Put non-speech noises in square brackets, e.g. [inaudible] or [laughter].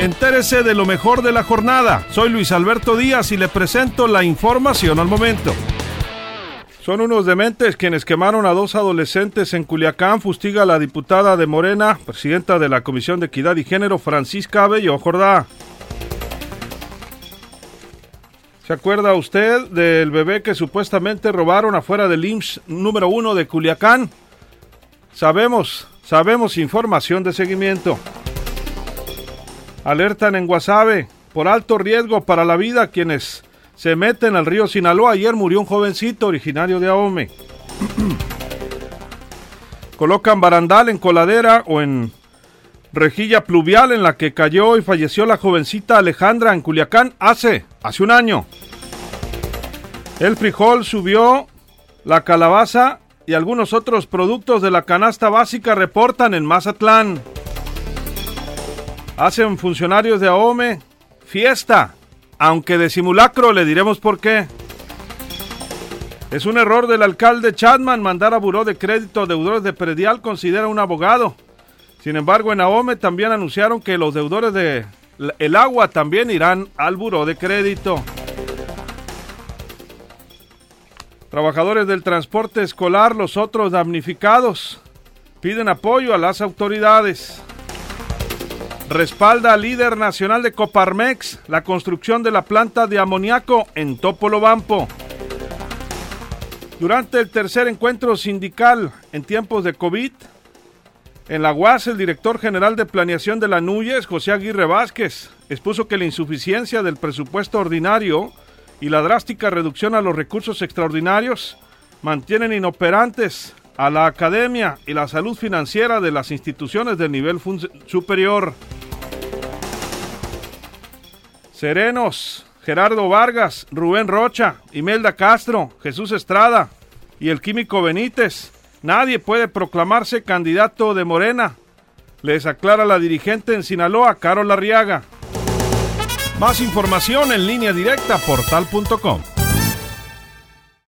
Entérese de lo mejor de la jornada. Soy Luis Alberto Díaz y le presento la información al momento. Son unos dementes quienes quemaron a dos adolescentes en Culiacán, fustiga la diputada de Morena, presidenta de la Comisión de Equidad y Género, Francisca Bello Jordá. ¿Se acuerda usted del bebé que supuestamente robaron afuera del IMSS número uno de Culiacán? Sabemos, sabemos información de seguimiento. Alertan en Guasave por alto riesgo para la vida quienes se meten al río Sinaloa. Ayer murió un jovencito originario de Ahome. [clears throat] Colocan barandal en coladera o en rejilla pluvial en la que cayó y falleció la jovencita Alejandra en Culiacán hace, hace un año. El frijol subió, la calabaza y algunos otros productos de la canasta básica reportan en Mazatlán. Hacen funcionarios de AOME fiesta aunque de simulacro le diremos por qué. Es un error del alcalde Chadman mandar a buró de crédito deudores de predial, considera un abogado. Sin embargo, en AOME también anunciaron que los deudores de el agua también irán al buró de crédito. Trabajadores del transporte escolar, los otros damnificados, piden apoyo a las autoridades respalda al líder nacional de Coparmex la construcción de la planta de amoníaco en Topolobampo. Durante el tercer encuentro sindical en tiempos de COVID, en la UAS, el director general de planeación de la NUYES, José Aguirre Vázquez, expuso que la insuficiencia del presupuesto ordinario y la drástica reducción a los recursos extraordinarios mantienen inoperantes a la academia y la salud financiera de las instituciones del nivel superior. Serenos, Gerardo Vargas, Rubén Rocha, Imelda Castro, Jesús Estrada y el químico Benítez. Nadie puede proclamarse candidato de Morena. Les aclara la dirigente en Sinaloa, Carol Arriaga. Más información en línea directa portal.com.